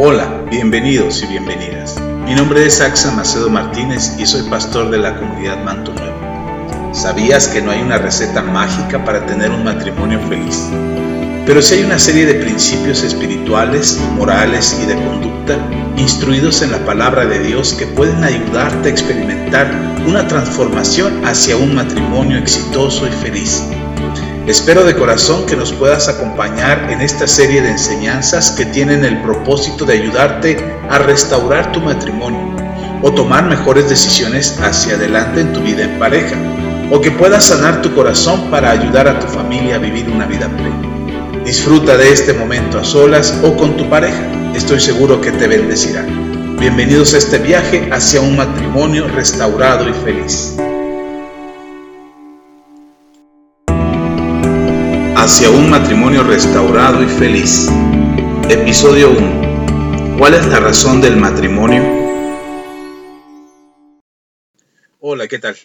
Hola, bienvenidos y bienvenidas. Mi nombre es Axa Macedo Martínez y soy pastor de la comunidad Manto Nuevo. ¿Sabías que no hay una receta mágica para tener un matrimonio feliz? Pero sí hay una serie de principios espirituales, morales y de conducta instruidos en la palabra de Dios que pueden ayudarte a experimentar una transformación hacia un matrimonio exitoso y feliz. Espero de corazón que nos puedas acompañar en esta serie de enseñanzas que tienen el propósito de ayudarte a restaurar tu matrimonio o tomar mejores decisiones hacia adelante en tu vida en pareja, o que puedas sanar tu corazón para ayudar a tu familia a vivir una vida plena. Disfruta de este momento a solas o con tu pareja, estoy seguro que te bendecirá. Bienvenidos a este viaje hacia un matrimonio restaurado y feliz. Hacia un matrimonio restaurado y feliz. Episodio 1. ¿Cuál es la razón del matrimonio? Hola, ¿qué tal?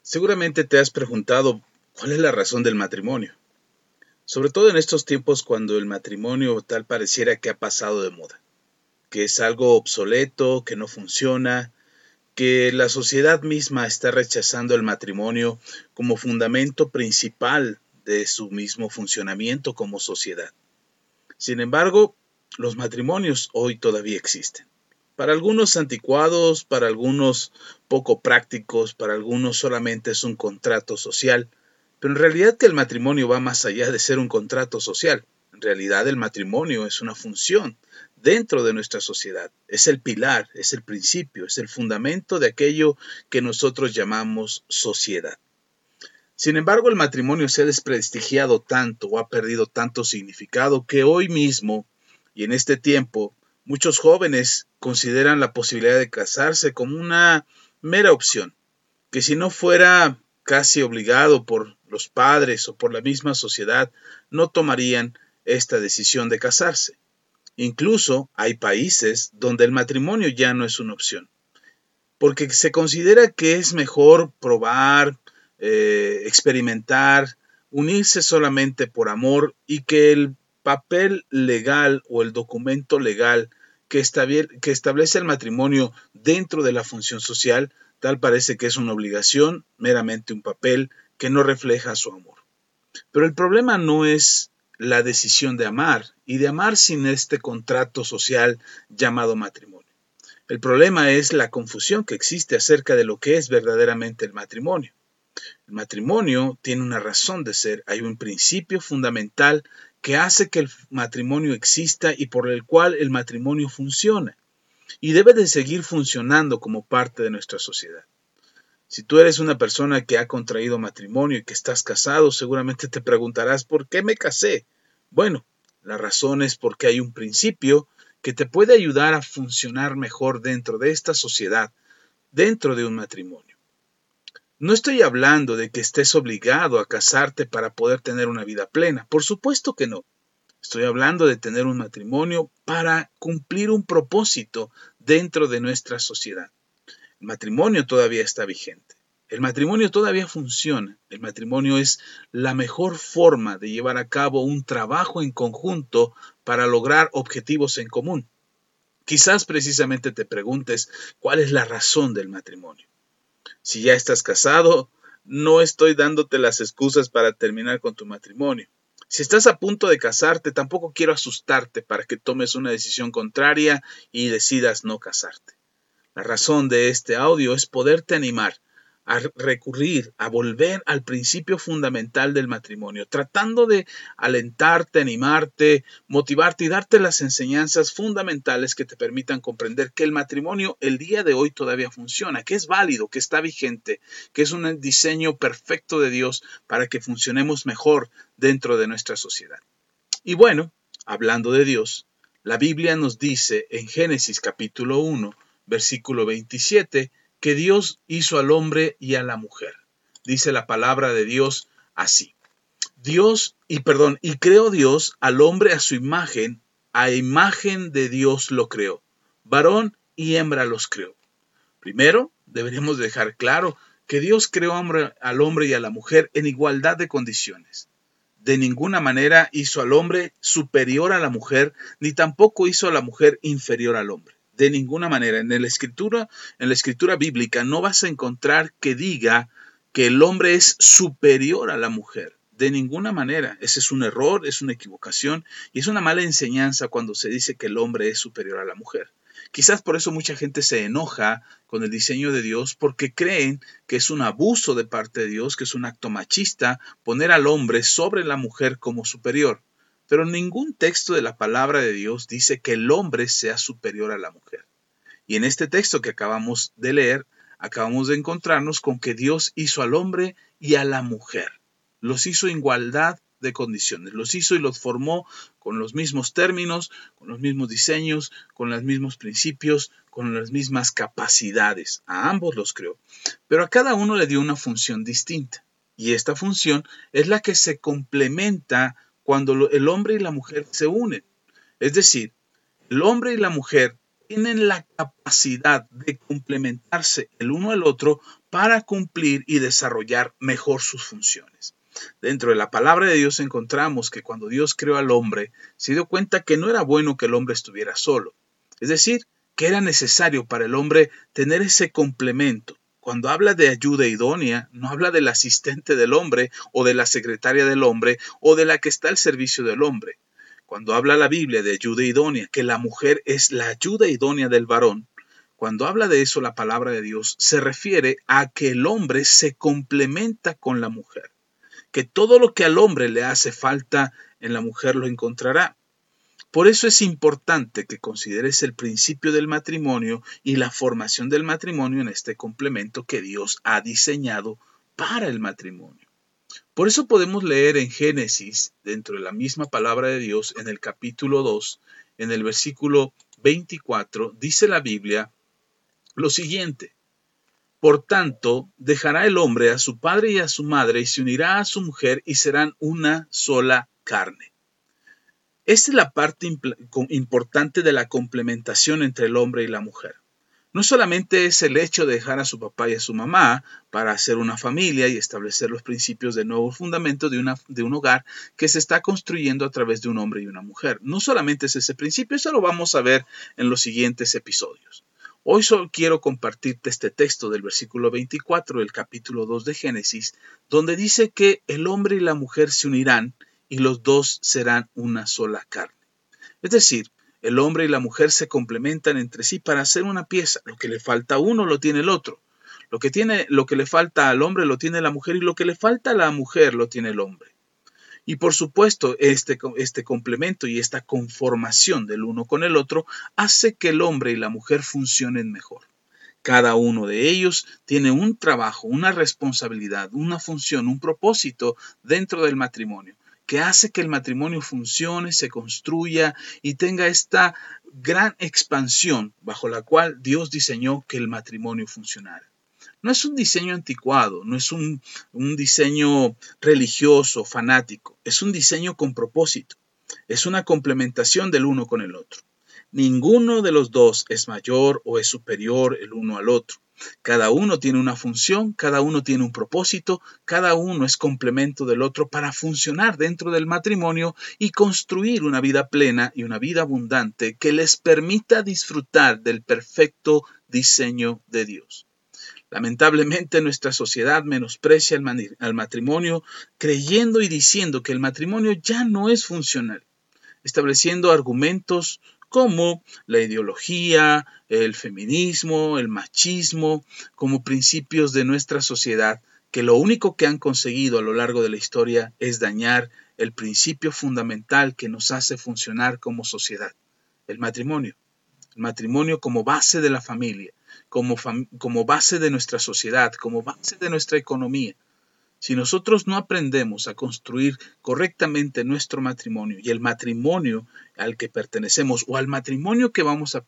Seguramente te has preguntado cuál es la razón del matrimonio. Sobre todo en estos tiempos cuando el matrimonio tal pareciera que ha pasado de moda, que es algo obsoleto, que no funciona, que la sociedad misma está rechazando el matrimonio como fundamento principal de su mismo funcionamiento como sociedad. Sin embargo, los matrimonios hoy todavía existen. Para algunos anticuados, para algunos poco prácticos, para algunos solamente es un contrato social, pero en realidad que el matrimonio va más allá de ser un contrato social. En realidad el matrimonio es una función dentro de nuestra sociedad. Es el pilar, es el principio, es el fundamento de aquello que nosotros llamamos sociedad. Sin embargo, el matrimonio se ha desprestigiado tanto o ha perdido tanto significado que hoy mismo y en este tiempo muchos jóvenes consideran la posibilidad de casarse como una mera opción, que si no fuera casi obligado por los padres o por la misma sociedad, no tomarían esta decisión de casarse. Incluso hay países donde el matrimonio ya no es una opción, porque se considera que es mejor probar, eh, experimentar, unirse solamente por amor y que el papel legal o el documento legal que, que establece el matrimonio dentro de la función social, tal parece que es una obligación, meramente un papel que no refleja su amor. Pero el problema no es la decisión de amar y de amar sin este contrato social llamado matrimonio. El problema es la confusión que existe acerca de lo que es verdaderamente el matrimonio. El matrimonio tiene una razón de ser, hay un principio fundamental que hace que el matrimonio exista y por el cual el matrimonio funciona y debe de seguir funcionando como parte de nuestra sociedad. Si tú eres una persona que ha contraído matrimonio y que estás casado, seguramente te preguntarás ¿por qué me casé? Bueno, la razón es porque hay un principio que te puede ayudar a funcionar mejor dentro de esta sociedad, dentro de un matrimonio. No estoy hablando de que estés obligado a casarte para poder tener una vida plena. Por supuesto que no. Estoy hablando de tener un matrimonio para cumplir un propósito dentro de nuestra sociedad. El matrimonio todavía está vigente. El matrimonio todavía funciona. El matrimonio es la mejor forma de llevar a cabo un trabajo en conjunto para lograr objetivos en común. Quizás precisamente te preguntes cuál es la razón del matrimonio. Si ya estás casado, no estoy dándote las excusas para terminar con tu matrimonio. Si estás a punto de casarte, tampoco quiero asustarte para que tomes una decisión contraria y decidas no casarte. La razón de este audio es poderte animar a recurrir, a volver al principio fundamental del matrimonio, tratando de alentarte, animarte, motivarte y darte las enseñanzas fundamentales que te permitan comprender que el matrimonio el día de hoy todavía funciona, que es válido, que está vigente, que es un diseño perfecto de Dios para que funcionemos mejor dentro de nuestra sociedad. Y bueno, hablando de Dios, la Biblia nos dice en Génesis capítulo 1, versículo 27, que Dios hizo al hombre y a la mujer. Dice la palabra de Dios así. Dios, y perdón, y creó Dios al hombre a su imagen, a imagen de Dios lo creó. Varón y hembra los creó. Primero, deberíamos dejar claro que Dios creó al hombre y a la mujer en igualdad de condiciones. de ninguna manera hizo al hombre superior a la mujer, ni tampoco hizo a la mujer inferior al hombre. De ninguna manera. En la escritura, en la escritura bíblica no vas a encontrar que diga que el hombre es superior a la mujer. De ninguna manera. Ese es un error, es una equivocación y es una mala enseñanza cuando se dice que el hombre es superior a la mujer. Quizás por eso mucha gente se enoja con el diseño de Dios porque creen que es un abuso de parte de Dios, que es un acto machista poner al hombre sobre la mujer como superior. Pero ningún texto de la palabra de Dios dice que el hombre sea superior a la mujer. Y en este texto que acabamos de leer, acabamos de encontrarnos con que Dios hizo al hombre y a la mujer. Los hizo en igualdad de condiciones. Los hizo y los formó con los mismos términos, con los mismos diseños, con los mismos principios, con las mismas capacidades. A ambos los creó. Pero a cada uno le dio una función distinta. Y esta función es la que se complementa cuando el hombre y la mujer se unen. Es decir, el hombre y la mujer tienen la capacidad de complementarse el uno al otro para cumplir y desarrollar mejor sus funciones. Dentro de la palabra de Dios encontramos que cuando Dios creó al hombre, se dio cuenta que no era bueno que el hombre estuviera solo. Es decir, que era necesario para el hombre tener ese complemento. Cuando habla de ayuda idónea, no habla del asistente del hombre o de la secretaria del hombre o de la que está al servicio del hombre. Cuando habla la Biblia de ayuda idónea, que la mujer es la ayuda idónea del varón, cuando habla de eso la palabra de Dios, se refiere a que el hombre se complementa con la mujer que todo lo que al hombre le hace falta en la mujer lo encontrará. Por eso es importante que consideres el principio del matrimonio y la formación del matrimonio en este complemento que Dios ha diseñado para el matrimonio. Por eso podemos leer en Génesis, dentro de la misma palabra de Dios, en el capítulo 2, en el versículo 24, dice la Biblia lo siguiente, por tanto, dejará el hombre a su padre y a su madre y se unirá a su mujer y serán una sola carne. Esta es la parte importante de la complementación entre el hombre y la mujer. No solamente es el hecho de dejar a su papá y a su mamá para hacer una familia y establecer los principios de nuevo fundamento de, de un hogar que se está construyendo a través de un hombre y una mujer. No solamente es ese principio, eso lo vamos a ver en los siguientes episodios. Hoy solo quiero compartirte este texto del versículo 24 del capítulo 2 de Génesis, donde dice que el hombre y la mujer se unirán y los dos serán una sola carne. Es decir, el hombre y la mujer se complementan entre sí para hacer una pieza. Lo que le falta a uno lo tiene el otro. Lo que, tiene, lo que le falta al hombre lo tiene la mujer y lo que le falta a la mujer lo tiene el hombre. Y por supuesto, este, este complemento y esta conformación del uno con el otro hace que el hombre y la mujer funcionen mejor. Cada uno de ellos tiene un trabajo, una responsabilidad, una función, un propósito dentro del matrimonio, que hace que el matrimonio funcione, se construya y tenga esta gran expansión bajo la cual Dios diseñó que el matrimonio funcionara. No es un diseño anticuado, no es un, diseño religioso, fanático, es un diseño con propósito, es una complementación del uno con el otro. Ninguno de los dos es mayor o es superior el uno al otro. Cada uno tiene una función, cada uno tiene un propósito, cada uno es complemento del otro para funcionar dentro del matrimonio y construir una vida plena y una vida abundante que les permita disfrutar del perfecto diseño de Dios. Lamentablemente nuestra sociedad menosprecia al matrimonio creyendo y diciendo que el matrimonio ya no es funcional, estableciendo argumentos como la ideología, el feminismo, el machismo, como principios de nuestra sociedad que lo único que han conseguido a lo largo de la historia es dañar el principio fundamental que nos hace funcionar como sociedad, el matrimonio. El matrimonio como base de la familia, como, como base de nuestra sociedad, como base de nuestra economía. Si nosotros no aprendemos a construir correctamente nuestro matrimonio y el matrimonio al que pertenecemos o al matrimonio que vamos a,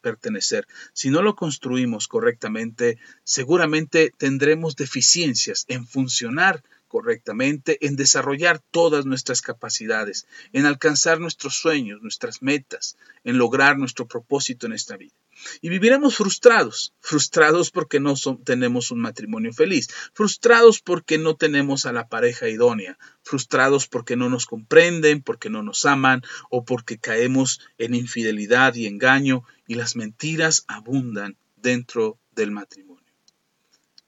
pertenecer, si no lo construimos correctamente, seguramente tendremos deficiencias en funcionar correctamente, en desarrollar todas nuestras capacidades, en alcanzar nuestros sueños, nuestras metas, en lograr nuestro propósito en esta vida. Y viviremos frustrados, frustrados porque no tenemos un matrimonio feliz, frustrados porque no tenemos a la pareja idónea, frustrados porque no nos comprenden, porque no nos aman o porque caemos en infidelidad y engaño y las mentiras abundan dentro del matrimonio.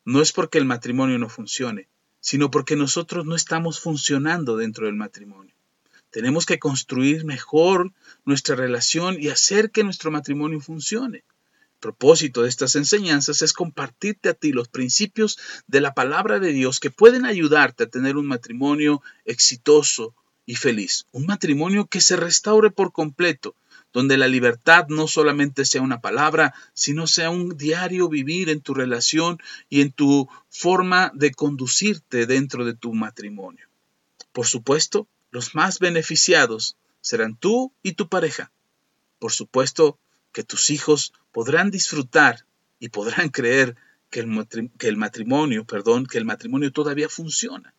No es porque el matrimonio no funcione, sino porque nosotros no estamos funcionando dentro del matrimonio. Tenemos que construir mejor nuestra relación y hacer que nuestro matrimonio funcione. El propósito de estas enseñanzas es compartirte a ti los principios de la palabra de Dios que pueden ayudarte a tener un matrimonio exitoso y feliz. Un matrimonio que se restaure por completo, donde la libertad no solamente sea una palabra, sino sea un diario vivir en tu relación y en tu forma de conducirte dentro de tu matrimonio. Por supuesto, los más beneficiados serán tú y tu pareja. Por supuesto que tus hijos podrán disfrutar y podrán creer que el, matrimonio, perdón, que el matrimonio todavía funciona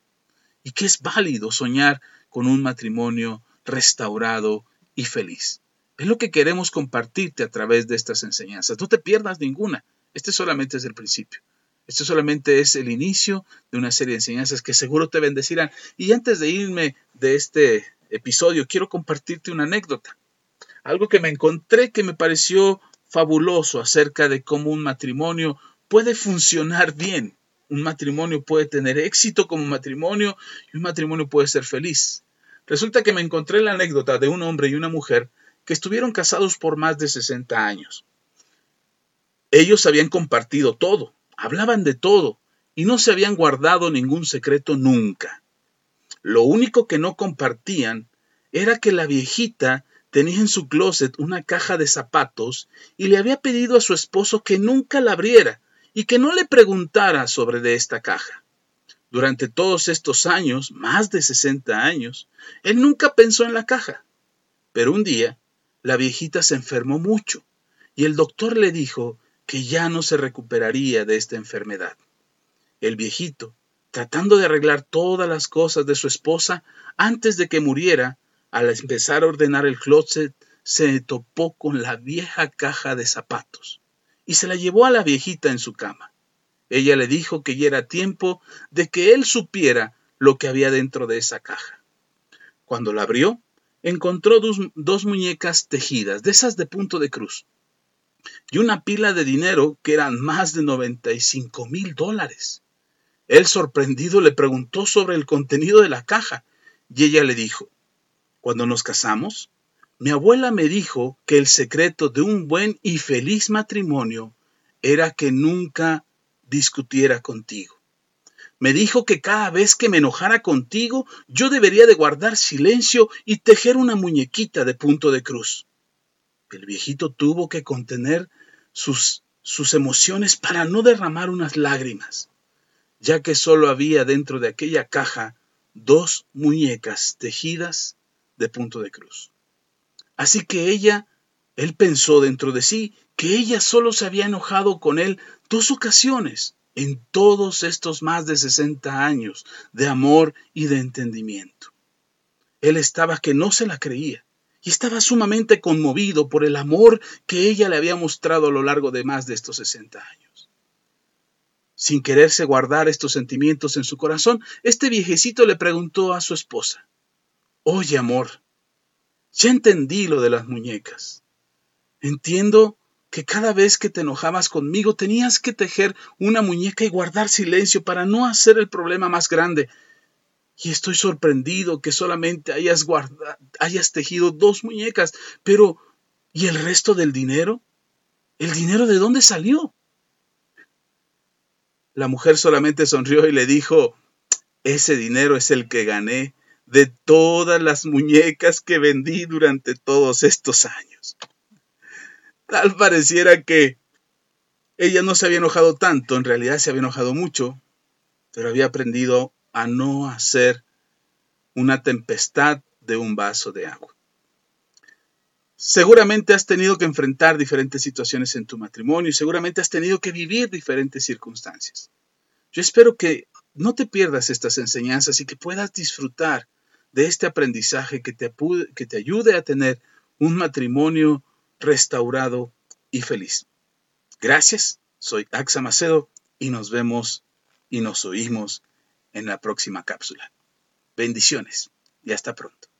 y que es válido soñar con un matrimonio restaurado y feliz. Es lo que queremos compartirte a través de estas enseñanzas. No te pierdas ninguna. Este solamente es el principio. Esto solamente es el inicio de una serie de enseñanzas que seguro te bendecirán. Y antes de irme de este episodio, quiero compartirte una anécdota. Algo que me encontré que me pareció fabuloso acerca de cómo un matrimonio puede funcionar bien. Un matrimonio puede tener éxito como matrimonio y un matrimonio puede ser feliz. Resulta que me encontré la anécdota de un hombre y una mujer que estuvieron casados por más de 60 años. Ellos habían compartido todo, hablaban de todo y no se habían guardado ningún secreto nunca. Lo único que no compartían era que la viejita tenía en su closet una caja de zapatos y le había pedido a su esposo que nunca la abriera y que no le preguntara sobre de esta caja. Durante todos estos años, más de 60 años, él nunca pensó en la caja. Pero un día, la viejita se enfermó mucho y el doctor le dijo que ya no se recuperaría de esta enfermedad. El viejito, tratando de arreglar todas las cosas de su esposa antes de que muriera, al empezar a ordenar el closet, se topó con la vieja caja de zapatos y se la llevó a la viejita en su cama. Ella le dijo que ya era tiempo de que él supiera lo que había dentro de esa caja. Cuando la abrió, encontró dos, dos muñecas tejidas, de esas de punto de cruz y una pila de dinero que eran más de 95 mil dólares. Él sorprendido le preguntó sobre el contenido de la caja y ella le dijo, cuando nos casamos, mi abuela me dijo que el secreto de un buen y feliz matrimonio era que nunca discutiera contigo. Me dijo que cada vez que me enojara contigo, yo debería de guardar silencio y tejer una muñequita de punto de cruz. El viejito tuvo que contener sus, sus emociones para no derramar unas lágrimas, ya que solo había dentro de aquella caja dos muñecas tejidas de punto de cruz. Así que ella, él pensó dentro de sí que ella solo se había enojado con él dos ocasiones en todos estos más de 60 años de amor y de entendimiento. Él estaba que no se la creía y estaba sumamente conmovido por el amor que ella le había mostrado a lo largo de más de estos 60 años. Sin quererse guardar estos sentimientos en su corazón, este viejecito le preguntó a su esposa, Oye, amor, ya entendí lo de las muñecas. Entiendo que cada vez que te enojabas conmigo tenías que tejer una muñeca y guardar silencio para no hacer el problema más grande, y estoy sorprendido que solamente hayas, guardado, hayas tejido dos muñecas, pero ¿y el resto del dinero? ¿El dinero de dónde salió? La mujer solamente sonrió y le dijo, ese dinero es el que gané de todas las muñecas que vendí durante todos estos años. Tal pareciera que ella no se había enojado tanto, en realidad se había enojado mucho, pero había aprendido a no hacer una tempestad de un vaso de agua. Seguramente has tenido que enfrentar diferentes situaciones en tu matrimonio y seguramente has tenido que vivir diferentes circunstancias. Yo espero que no te pierdas estas enseñanzas y que puedas disfrutar de este aprendizaje que te, que te ayude a tener un matrimonio restaurado y feliz. Gracias, soy Axa Macedo y nos vemos y nos oímos en la próxima cápsula. Bendiciones y hasta pronto.